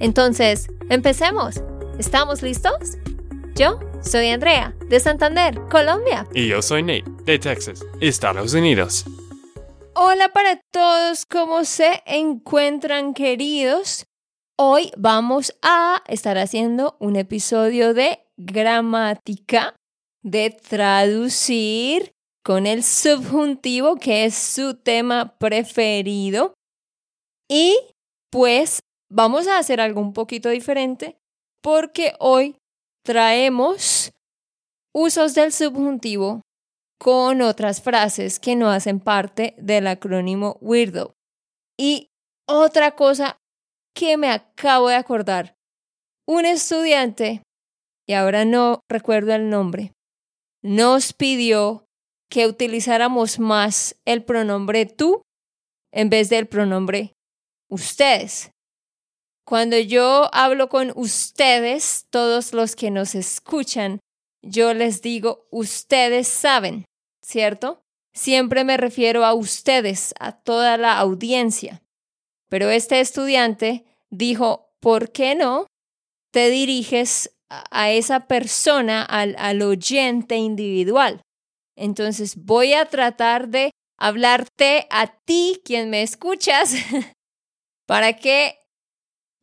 Entonces, empecemos. ¿Estamos listos? Yo soy Andrea, de Santander, Colombia. Y yo soy Nate, de Texas, Estados Unidos. Hola para todos, ¿cómo se encuentran queridos? Hoy vamos a estar haciendo un episodio de gramática, de traducir con el subjuntivo, que es su tema preferido. Y pues vamos a hacer algo un poquito diferente porque hoy traemos usos del subjuntivo con otras frases que no hacen parte del acrónimo Weirdo. Y otra cosa que me acabo de acordar, un estudiante, y ahora no recuerdo el nombre, nos pidió que utilizáramos más el pronombre tú en vez del pronombre ustedes. Cuando yo hablo con ustedes, todos los que nos escuchan, yo les digo, ustedes saben, ¿cierto? Siempre me refiero a ustedes, a toda la audiencia. Pero este estudiante dijo, ¿por qué no te diriges a esa persona, al, al oyente individual? Entonces voy a tratar de hablarte a ti, quien me escuchas, para que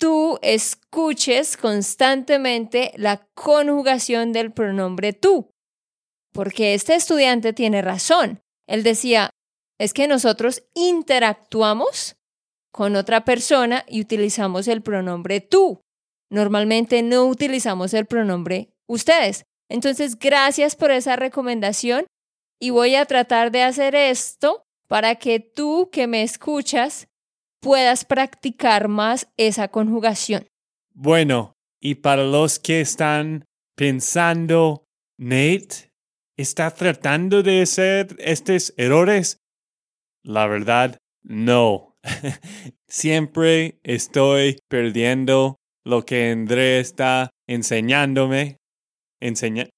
tú escuches constantemente la conjugación del pronombre tú. Porque este estudiante tiene razón. Él decía, es que nosotros interactuamos con otra persona y utilizamos el pronombre tú. Normalmente no utilizamos el pronombre ustedes. Entonces, gracias por esa recomendación y voy a tratar de hacer esto para que tú que me escuchas puedas practicar más esa conjugación. Bueno, y para los que están pensando, Nate, ¿está tratando de hacer estos errores? La verdad, no. Siempre estoy perdiendo lo que Andrea está enseñándome, enseña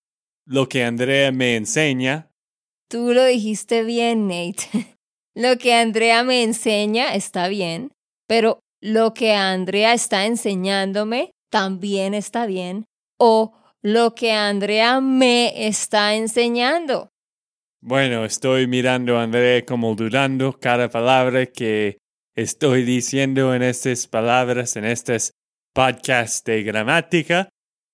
lo que Andrea me enseña Tú lo dijiste bien, Nate. lo que Andrea me enseña está bien, pero lo que Andrea está enseñándome también está bien. O lo que Andrea me está enseñando. Bueno, estoy mirando a Andrea como dudando cada palabra que estoy diciendo en estas palabras, en estos podcasts de gramática.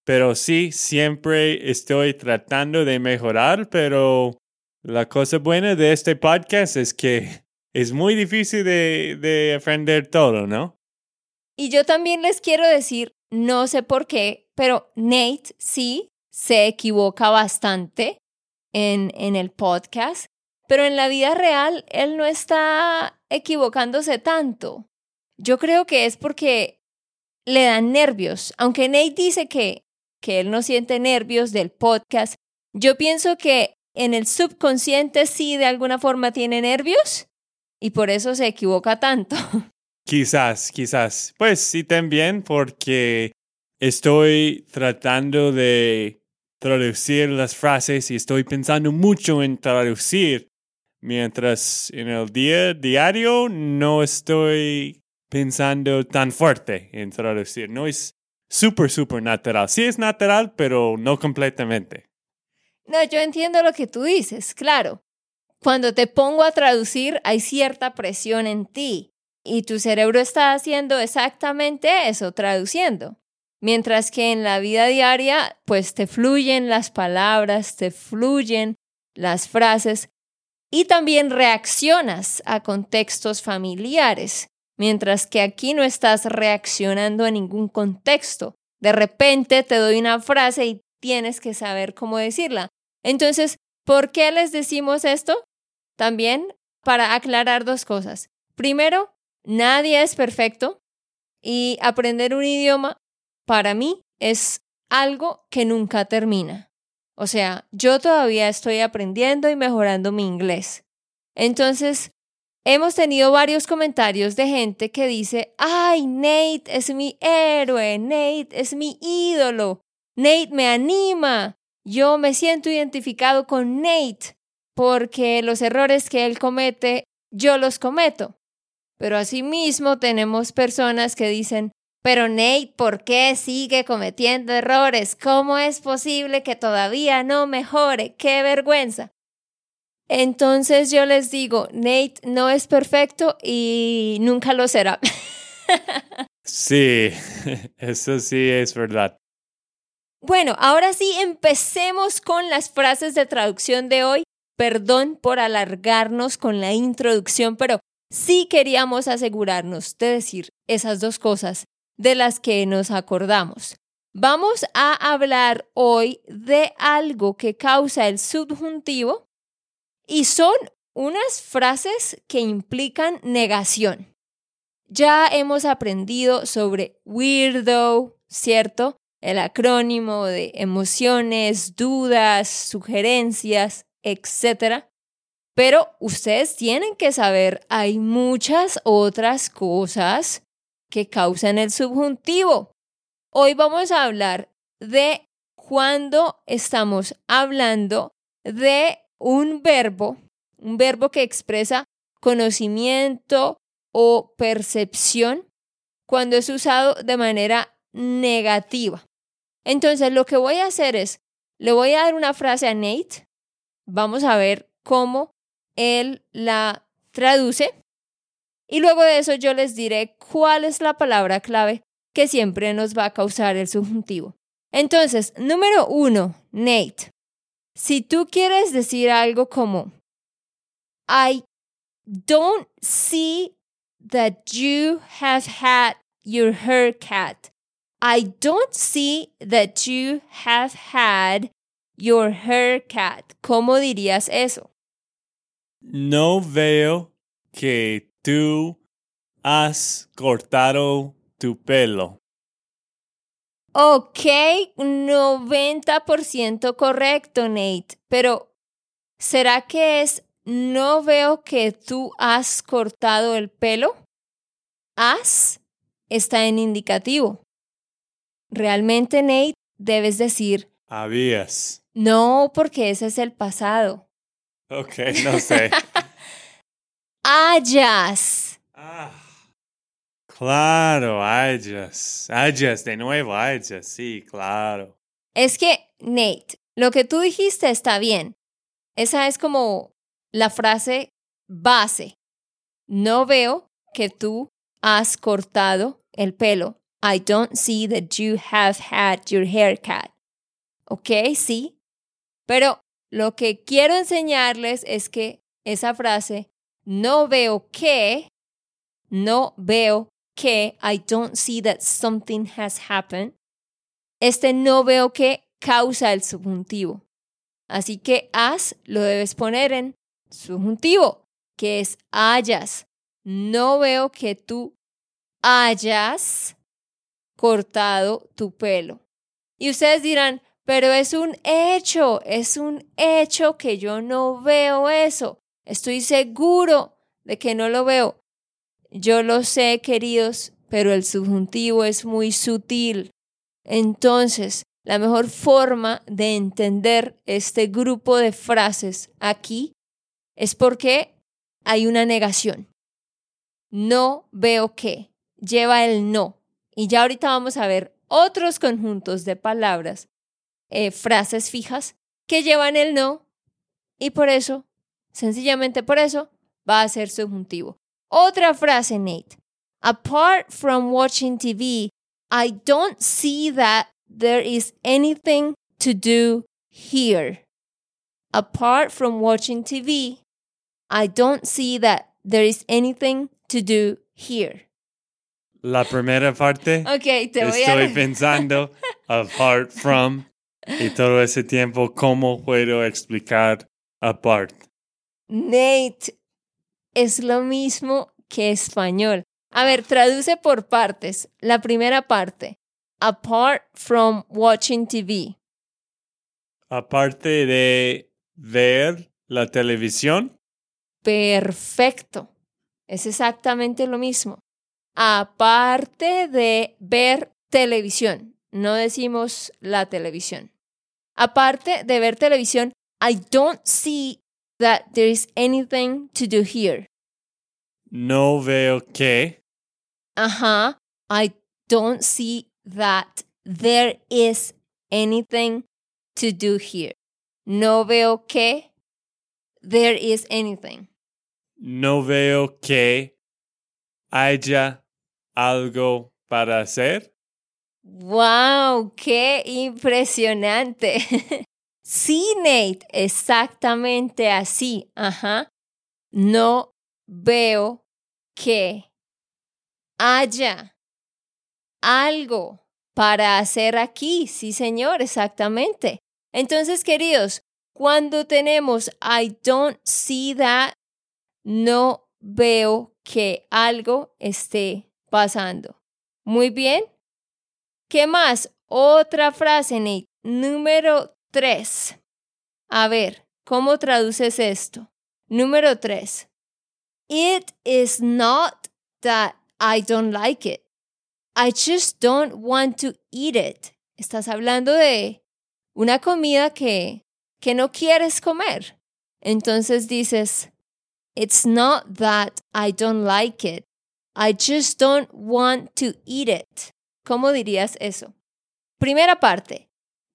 Pero sí, siempre estoy tratando de mejorar, pero la cosa buena de este podcast es que es muy difícil de, de todo, ¿no? Y yo también les quiero decir, no sé por qué, pero Nate sí se equivoca bastante en, en el podcast, pero en la vida real él no está equivocándose tanto. Yo creo que es porque le dan nervios. Aunque Nate dice que, que él no siente nervios del podcast, yo pienso que en el subconsciente sí de alguna forma tiene nervios y por eso se equivoca tanto. Quizás, quizás. Pues sí también porque estoy tratando de traducir las frases y estoy pensando mucho en traducir, mientras en el día diario no estoy pensando tan fuerte en traducir. No es súper, súper natural. Sí es natural, pero no completamente. No, yo entiendo lo que tú dices, claro. Cuando te pongo a traducir hay cierta presión en ti y tu cerebro está haciendo exactamente eso, traduciendo. Mientras que en la vida diaria, pues te fluyen las palabras, te fluyen las frases y también reaccionas a contextos familiares, mientras que aquí no estás reaccionando a ningún contexto. De repente te doy una frase y tienes que saber cómo decirla. Entonces, ¿por qué les decimos esto? También para aclarar dos cosas. Primero, nadie es perfecto. Y aprender un idioma para mí es algo que nunca termina. O sea, yo todavía estoy aprendiendo y mejorando mi inglés. Entonces, hemos tenido varios comentarios de gente que dice, ay, Nate es mi héroe, Nate es mi ídolo, Nate me anima, yo me siento identificado con Nate porque los errores que él comete, yo los cometo. Pero asimismo tenemos personas que dicen, pero Nate, ¿por qué sigue cometiendo errores? ¿Cómo es posible que todavía no mejore? ¡Qué vergüenza! Entonces yo les digo, Nate no es perfecto y nunca lo será. sí, eso sí es verdad. Bueno, ahora sí, empecemos con las frases de traducción de hoy. Perdón por alargarnos con la introducción, pero sí queríamos asegurarnos de decir esas dos cosas de las que nos acordamos. Vamos a hablar hoy de algo que causa el subjuntivo y son unas frases que implican negación. Ya hemos aprendido sobre weirdo, ¿cierto? El acrónimo de emociones, dudas, sugerencias, etc. Pero ustedes tienen que saber, hay muchas otras cosas que causan el subjuntivo. Hoy vamos a hablar de cuando estamos hablando de un verbo, un verbo que expresa conocimiento o percepción cuando es usado de manera negativa. Entonces, lo que voy a hacer es, le voy a dar una frase a Nate, vamos a ver cómo él la traduce y luego de eso yo les diré cuál es la palabra clave que siempre nos va a causar el subjuntivo. Entonces, número uno, Nate. Si tú quieres decir algo como, I don't see that you have had your haircut. I don't see that you have had your haircut. ¿Cómo dirías eso? No veo que tú has cortado tu pelo. Ok, 90% correcto, Nate. Pero, ¿será que es no veo que tú has cortado el pelo? Has está en indicativo. Realmente, Nate, debes decir habías. No, porque ese es el pasado. Ok, no sé. hayas. Ah. Claro, hayas. Hayas, de nuevo, hayas, sí, claro. Es que, Nate, lo que tú dijiste está bien. Esa es como la frase base. No veo que tú has cortado el pelo. I don't see that you have had your haircut. ¿Ok? Sí. Pero lo que quiero enseñarles es que esa frase, no veo que, no veo que I don't see that something has happened, este no veo que causa el subjuntivo. Así que has lo debes poner en subjuntivo, que es hayas. No veo que tú hayas cortado tu pelo. Y ustedes dirán, pero es un hecho, es un hecho que yo no veo eso. Estoy seguro de que no lo veo. Yo lo sé, queridos, pero el subjuntivo es muy sutil. Entonces, la mejor forma de entender este grupo de frases aquí es porque hay una negación. No veo que lleva el no. Y ya ahorita vamos a ver otros conjuntos de palabras, eh, frases fijas, que llevan el no y por eso, sencillamente por eso, va a ser subjuntivo. Otra frase, Nate. Apart from watching TV, I don't see that there is anything to do here. Apart from watching TV, I don't see that there is anything to do here. La primera parte. Okay, te voy Estoy a... pensando, apart from, y todo ese tiempo, ¿cómo puedo explicar apart? Nate, es lo mismo que español. A ver, traduce por partes. La primera parte. Apart from watching TV. Aparte de ver la televisión. Perfecto. Es exactamente lo mismo. Aparte de ver televisión. No decimos la televisión. Aparte de ver televisión, I don't see that there is anything to do here. No veo que. Ajá. I don't see that there is anything to do here. No veo que there is anything. No veo que haya algo para hacer. ¡Wow! ¡Qué impresionante! sí, Nate, exactamente así. Ajá. No veo que haya algo para hacer aquí. Sí, señor, exactamente. Entonces, queridos, cuando tenemos I don't see that, no veo que algo esté pasando. Muy bien. ¿Qué más? Otra frase, Nate. Número tres. A ver, ¿cómo traduces esto? Número tres. It is not that I don't like it. I just don't want to eat it. Estás hablando de una comida que, que no quieres comer. Entonces dices, It's not that I don't like it. I just don't want to eat it. ¿Cómo dirías eso? Primera parte.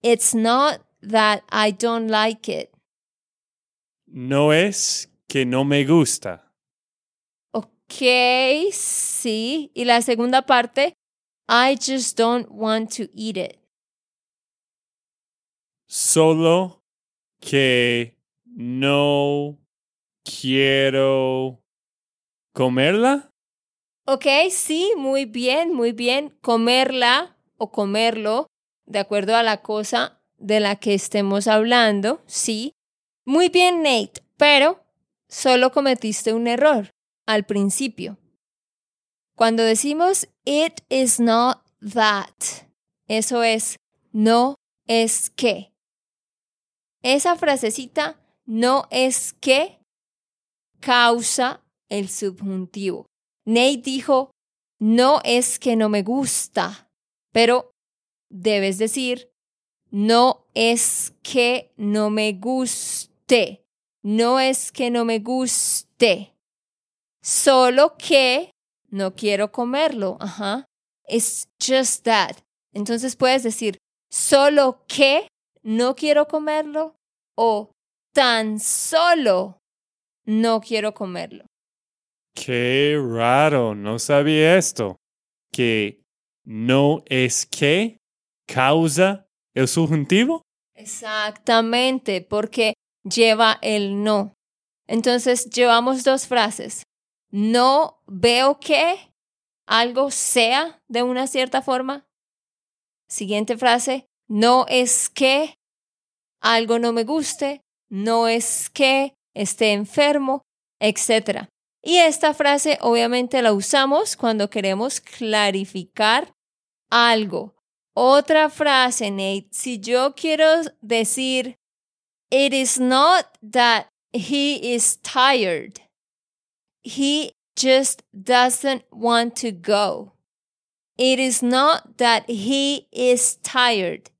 It's not that I don't like it. No es que no me gusta. Ok, sí. Y la segunda parte. I just don't want to eat it. Solo que no quiero comerla. Ok, sí, muy bien, muy bien. Comerla o comerlo, de acuerdo a la cosa de la que estemos hablando, sí. Muy bien, Nate, pero solo cometiste un error al principio. Cuando decimos it is not that, eso es no es que. Esa frasecita no es que causa el subjuntivo. Nate dijo, no es que no me gusta, pero debes decir, no es que no me guste, no es que no me guste, solo que no quiero comerlo, ajá. It's just that. Entonces puedes decir, solo que no quiero comerlo o tan solo no quiero comerlo. Qué raro, no sabía esto. Que no es que causa el subjuntivo. Exactamente, porque lleva el no. Entonces llevamos dos frases. No veo que algo sea de una cierta forma. Siguiente frase. No es que algo no me guste. No es que esté enfermo, etc. Y esta frase obviamente la usamos cuando queremos clarificar algo. Otra frase, Nate, si yo quiero decir, it is not that he is tired. He just doesn't want to go. It is not that he is tired.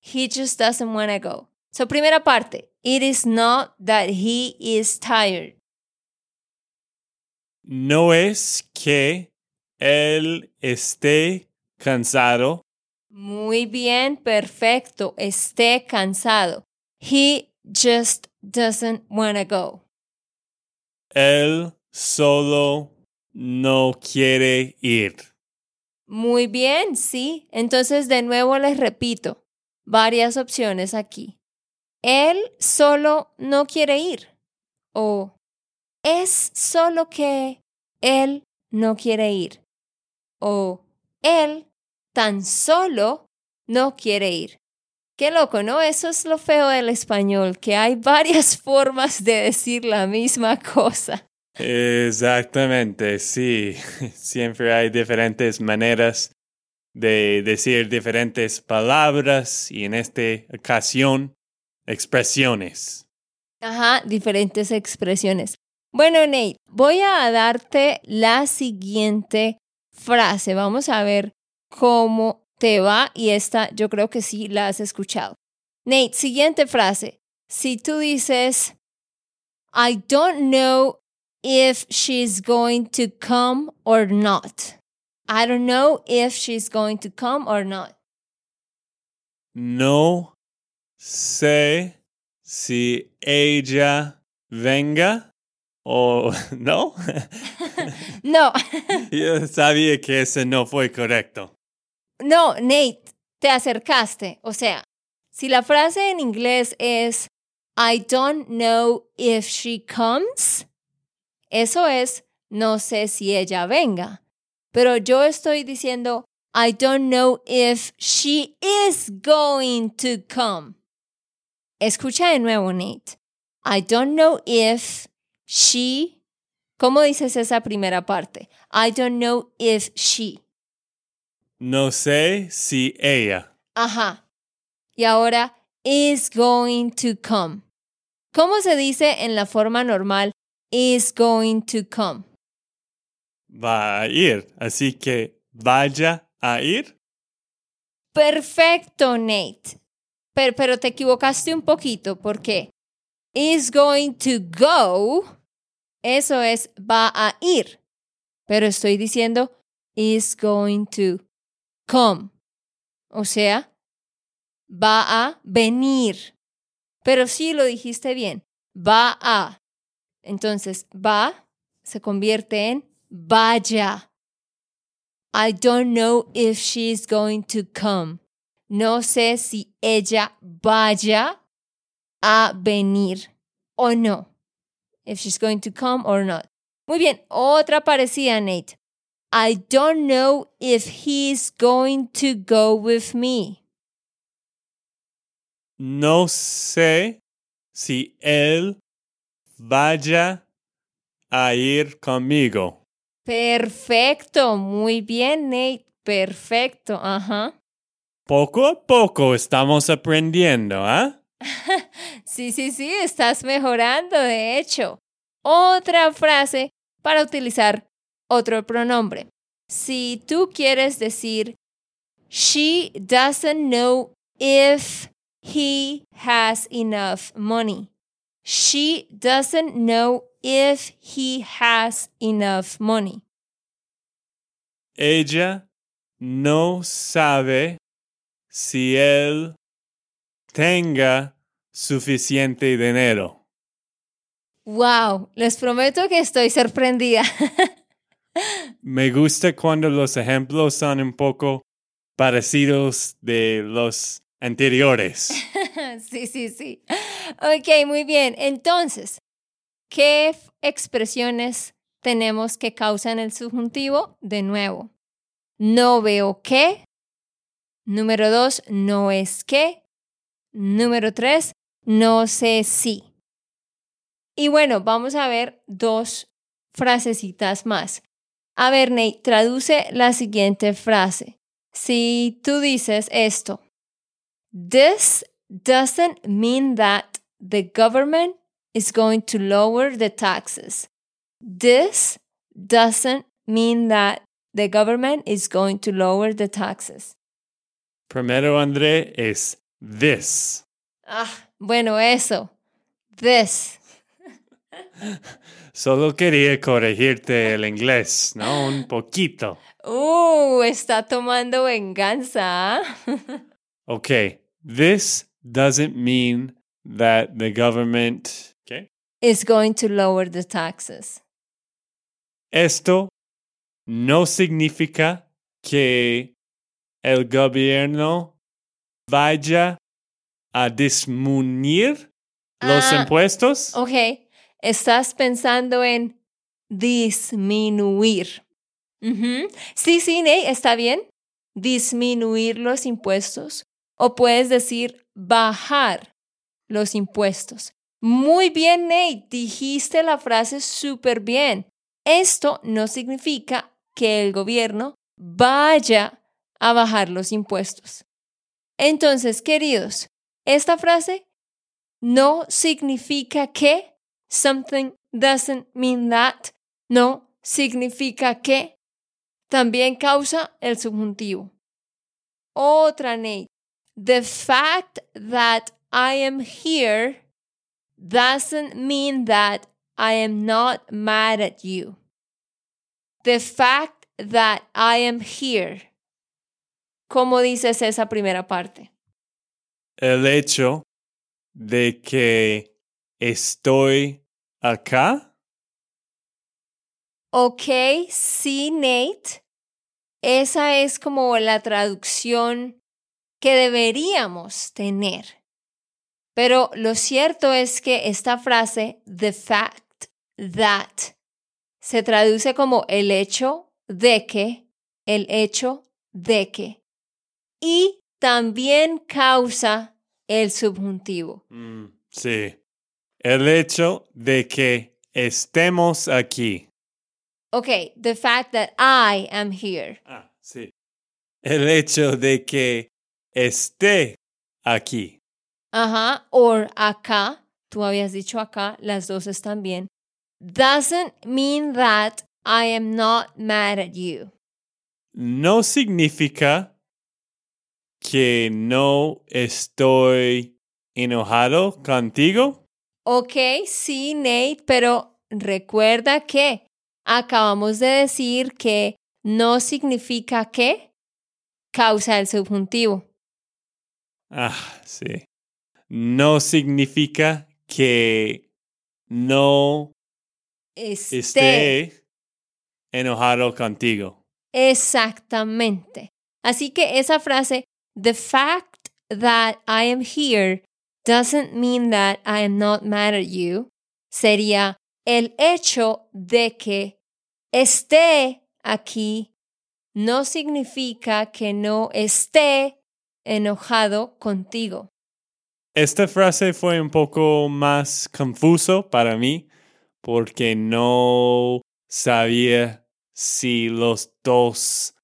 He just doesn't want to go. So, primera parte, it is not that he is tired. No es que él esté cansado. Muy bien, perfecto, esté cansado. He just doesn't want to go. Él solo no quiere ir. Muy bien, sí. Entonces, de nuevo les repito, varias opciones aquí. Él solo no quiere ir. O es solo que él no quiere ir. O él tan solo no quiere ir. Qué loco, ¿no? Eso es lo feo del español, que hay varias formas de decir la misma cosa. Exactamente, sí. Siempre hay diferentes maneras de decir diferentes palabras y en esta ocasión expresiones. Ajá, diferentes expresiones. Bueno, Nate, voy a darte la siguiente frase. Vamos a ver cómo te va y esta yo creo que sí la has escuchado. Nate, siguiente frase. Si tú dices, I don't know if she's going to come or not. I don't know if she's going to come or not. No sé si ella venga o no. no. Yo sabía que ese no fue correcto. No, Nate, te acercaste. O sea, si la frase en inglés es I don't know if she comes, eso es no sé si ella venga. Pero yo estoy diciendo I don't know if she is going to come. Escucha de nuevo, Nate. I don't know if she. ¿Cómo dices esa primera parte? I don't know if she. No sé si ella. Ajá. Y ahora, is going to come. ¿Cómo se dice en la forma normal is going to come? Va a ir. Así que vaya a ir. Perfecto, Nate. Pero, te equivocaste un poquito porque is going to go, eso es va a ir. Pero estoy diciendo is going to come. O sea, va a venir. Pero sí lo dijiste bien. Va a. Entonces, va se convierte en vaya. I don't know if she's going to come. No sé si ella vaya a venir o no. If she's going to come or not. Muy bien, otra parecida, Nate. I don't know if he's going to go with me. No sé si él vaya a ir conmigo. Perfecto, muy bien, Nate. Perfecto, ajá. Poco a poco estamos aprendiendo, ¿ah? sí, sí, sí, estás mejorando, de hecho. Otra frase para utilizar otro pronombre. Si tú quieres decir, she doesn't know if he has enough money. She doesn't know if he has enough money. Ella no sabe si él tenga suficiente dinero. Wow, les prometo que estoy sorprendida. Me gusta cuando los ejemplos son un poco parecidos de los anteriores. sí, sí, sí. Ok, muy bien. Entonces, ¿qué expresiones tenemos que causan el subjuntivo? De nuevo, no veo qué. Número dos, no es qué. Número tres, no sé si. Y bueno, vamos a ver dos frasecitas más. A ver, Ney, traduce la siguiente frase. Si tú dices esto, This doesn't mean that the government is going to lower the taxes. This doesn't mean that the government is going to lower the taxes. Primero, André, es this. Ah, bueno, eso. This. Solo quería corregirte el inglés, ¿no? Un poquito. Uh, está tomando venganza. okay, this doesn't mean that the government okay, is going to lower the taxes. Esto no significa que el gobierno vaya a disminuir los Ah, impuestos. Ok, estás pensando en disminuir. Sí, sí, Ney, está bien. Disminuir los impuestos. O puedes decir bajar los impuestos. Muy bien, Nate, dijiste la frase súper bien. Esto no significa que el gobierno vaya a bajar los impuestos. Entonces, queridos, esta frase no significa que something doesn't mean that, no significa que también causa el subjuntivo. Otra, Nate. The fact that I am here doesn't mean that I am not mad at you. The fact that I am here. ¿Cómo dices esa primera parte? El hecho de que estoy acá. Ok, sí, Nate. Esa es como la traducción que deberíamos tener. Pero lo cierto es que esta frase, the fact that, se traduce como el hecho de que, el hecho de que. Y también causa el subjuntivo. Mm, sí. El hecho de que estemos aquí. Ok, the fact that I am here. Ah, sí. El hecho de que esté aquí. Ajá, or acá, tú habías dicho acá, las dos están bien. Doesn't mean that I am not mad at you. No significa que no estoy enojado contigo. Ok, sí, Nate, pero recuerda que acabamos de decir que no significa que causa el subjuntivo. Ah, sí. No significa que no Esté. esté enojado contigo. Exactamente. Así que esa frase, the fact that I am here doesn't mean that I am not mad at you, sería el hecho de que esté aquí no significa que no esté enojado contigo. Esta frase fue un poco más confuso para mí porque no sabía si los dos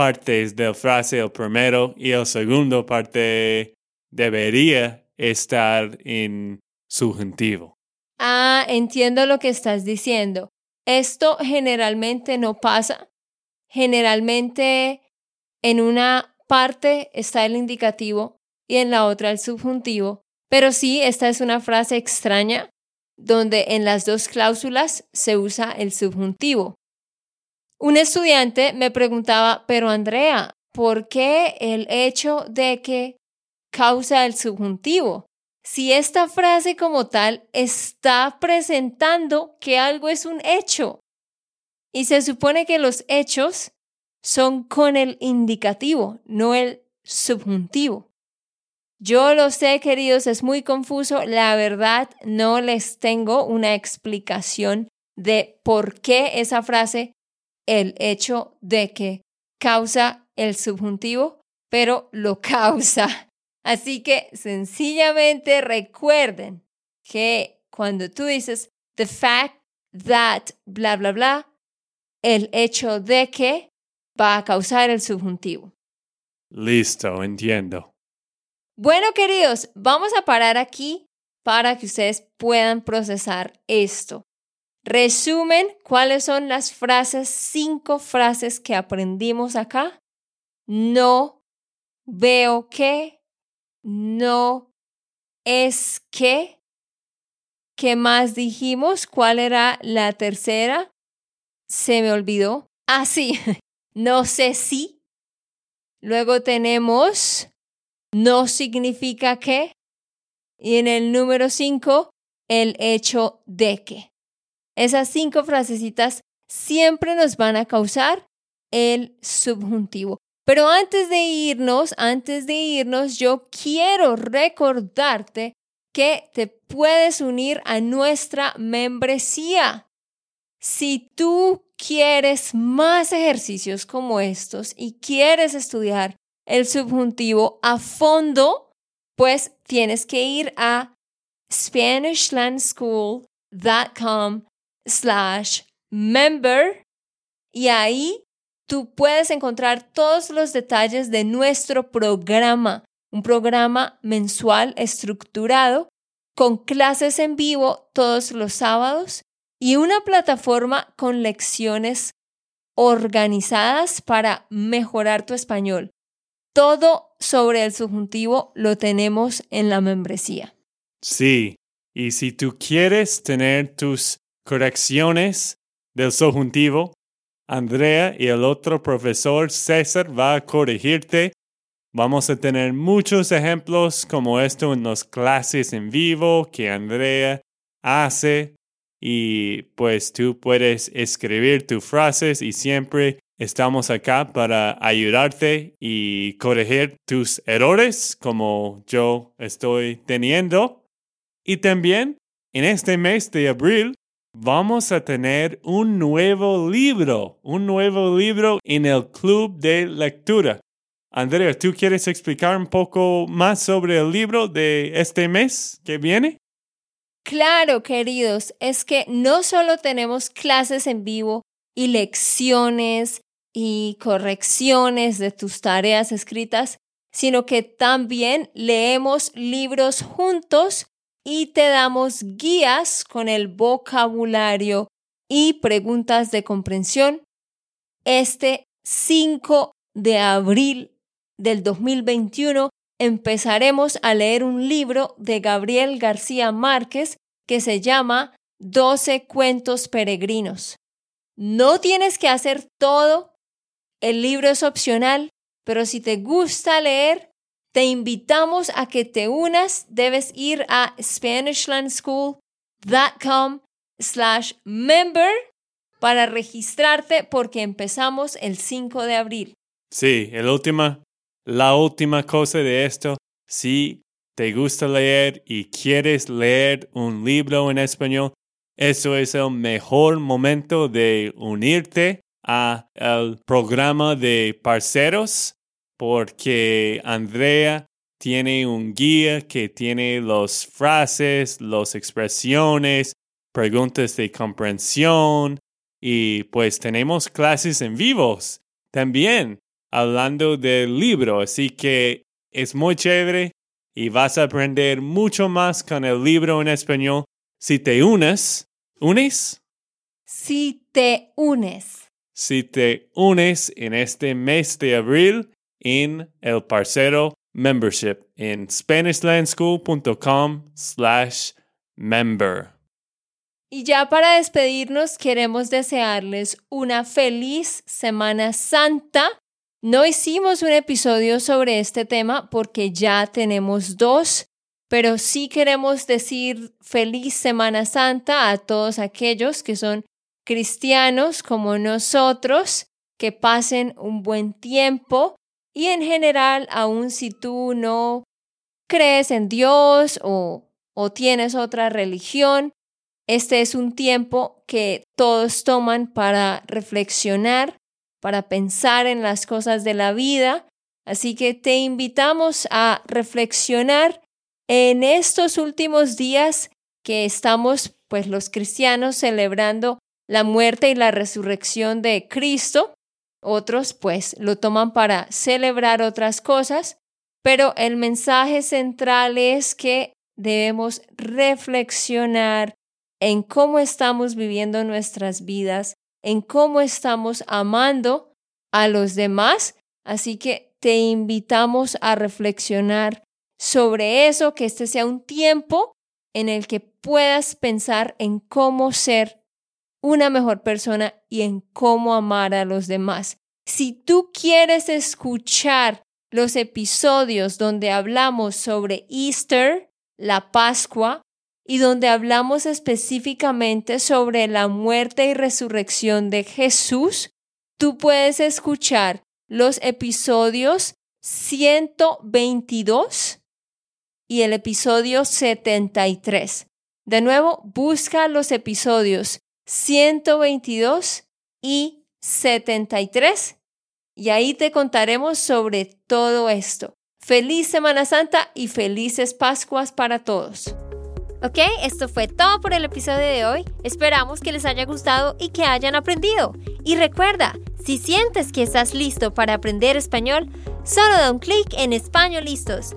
partes de la frase, el primero y el segundo parte, debería estar en subjuntivo. Ah, entiendo lo que estás diciendo. Esto generalmente no pasa. Generalmente en una parte está el indicativo y en la otra el subjuntivo. Pero sí, esta es una frase extraña donde en las dos cláusulas se usa el subjuntivo. Un estudiante me preguntaba, pero Andrea, ¿por qué el hecho de que causa el subjuntivo? Si esta frase como tal está presentando que algo es un hecho. Y se supone que los hechos son con el indicativo, no el subjuntivo. Yo lo sé, queridos, es muy confuso. La verdad, no les tengo una explicación de por qué esa frase, el hecho de que causa el subjuntivo, pero lo causa. Así que sencillamente recuerden que cuando tú dices the fact that bla bla bla, el hecho de que va a causar el subjuntivo. Listo, entiendo. Bueno, queridos, vamos a parar aquí para que ustedes puedan procesar esto. Resumen, ¿cuáles son las frases, cinco frases que aprendimos acá? No veo que, no es que. ¿Qué más dijimos? ¿Cuál era la tercera? Se me olvidó. Ah, sí, no sé si. Luego tenemos no significa que. Y en el número cinco, el hecho de que. Esas cinco frasecitas siempre nos van a causar el subjuntivo. Pero antes de irnos, antes de irnos, yo quiero recordarte que te puedes unir a nuestra membresía. Si tú quieres más ejercicios como estos y quieres estudiar el subjuntivo a fondo, pues tienes que ir a SpanishLandSchool.com slash member y ahí tú puedes encontrar todos los detalles de nuestro programa, un programa mensual estructurado con clases en vivo todos los sábados y una plataforma con lecciones organizadas para mejorar tu español. Todo sobre el subjuntivo lo tenemos en la membresía. Sí, y si tú quieres tener tus correcciones del subjuntivo, Andrea y el otro profesor César va a corregirte. Vamos a tener muchos ejemplos como esto en las clases en vivo que Andrea hace y pues tú puedes escribir tus frases y siempre estamos acá para ayudarte y corregir tus errores como yo estoy teniendo. Y también en este mes de abril vamos a tener un nuevo libro, un nuevo libro en el club de lectura. Andrea, ¿tú quieres explicar un poco más sobre el libro de este mes que viene? Claro, queridos, es que no solo tenemos clases en vivo y lecciones y correcciones de tus tareas escritas, sino que también leemos libros juntos y te damos guías con el vocabulario y preguntas de comprensión. Este 5 de abril del 2021 empezaremos a leer un libro de Gabriel García Márquez que se llama 12 cuentos peregrinos. No tienes que hacer todo, el libro es opcional, pero si te gusta leer, te invitamos a que te unas. Debes ir a SpanishLandSchool.com slash member para registrarte porque empezamos el 5 de abril. Sí, el última la última cosa de esto, si te gusta leer y quieres leer un libro en español, eso es el mejor momento de unirte a programa de parceros porque Andrea tiene un guía que tiene las frases, las expresiones, preguntas de comprensión y pues tenemos clases en vivos también hablando del libro, así que es muy chévere y vas a aprender mucho más con el libro en español si te unes. ¿Unes? Si te unes. Si te unes en este mes de abril en el parcero membership en SpanishLandSchool.com slash member. Y ya para despedirnos queremos desearles una feliz Semana Santa no hicimos un episodio sobre este tema porque ya tenemos dos, pero sí queremos decir feliz Semana Santa a todos aquellos que son cristianos como nosotros, que pasen un buen tiempo y en general, aun si tú no crees en Dios o, o tienes otra religión, este es un tiempo que todos toman para reflexionar para pensar en las cosas de la vida. Así que te invitamos a reflexionar en estos últimos días que estamos, pues los cristianos, celebrando la muerte y la resurrección de Cristo. Otros, pues, lo toman para celebrar otras cosas, pero el mensaje central es que debemos reflexionar en cómo estamos viviendo nuestras vidas en cómo estamos amando a los demás. Así que te invitamos a reflexionar sobre eso, que este sea un tiempo en el que puedas pensar en cómo ser una mejor persona y en cómo amar a los demás. Si tú quieres escuchar los episodios donde hablamos sobre Easter, la Pascua, y donde hablamos específicamente sobre la muerte y resurrección de Jesús, tú puedes escuchar los episodios 122 y el episodio 73. De nuevo, busca los episodios 122 y 73 y ahí te contaremos sobre todo esto. Feliz Semana Santa y felices Pascuas para todos. Ok, esto fue todo por el episodio de hoy. Esperamos que les haya gustado y que hayan aprendido. Y recuerda, si sientes que estás listo para aprender español, solo da un clic en Español Listos.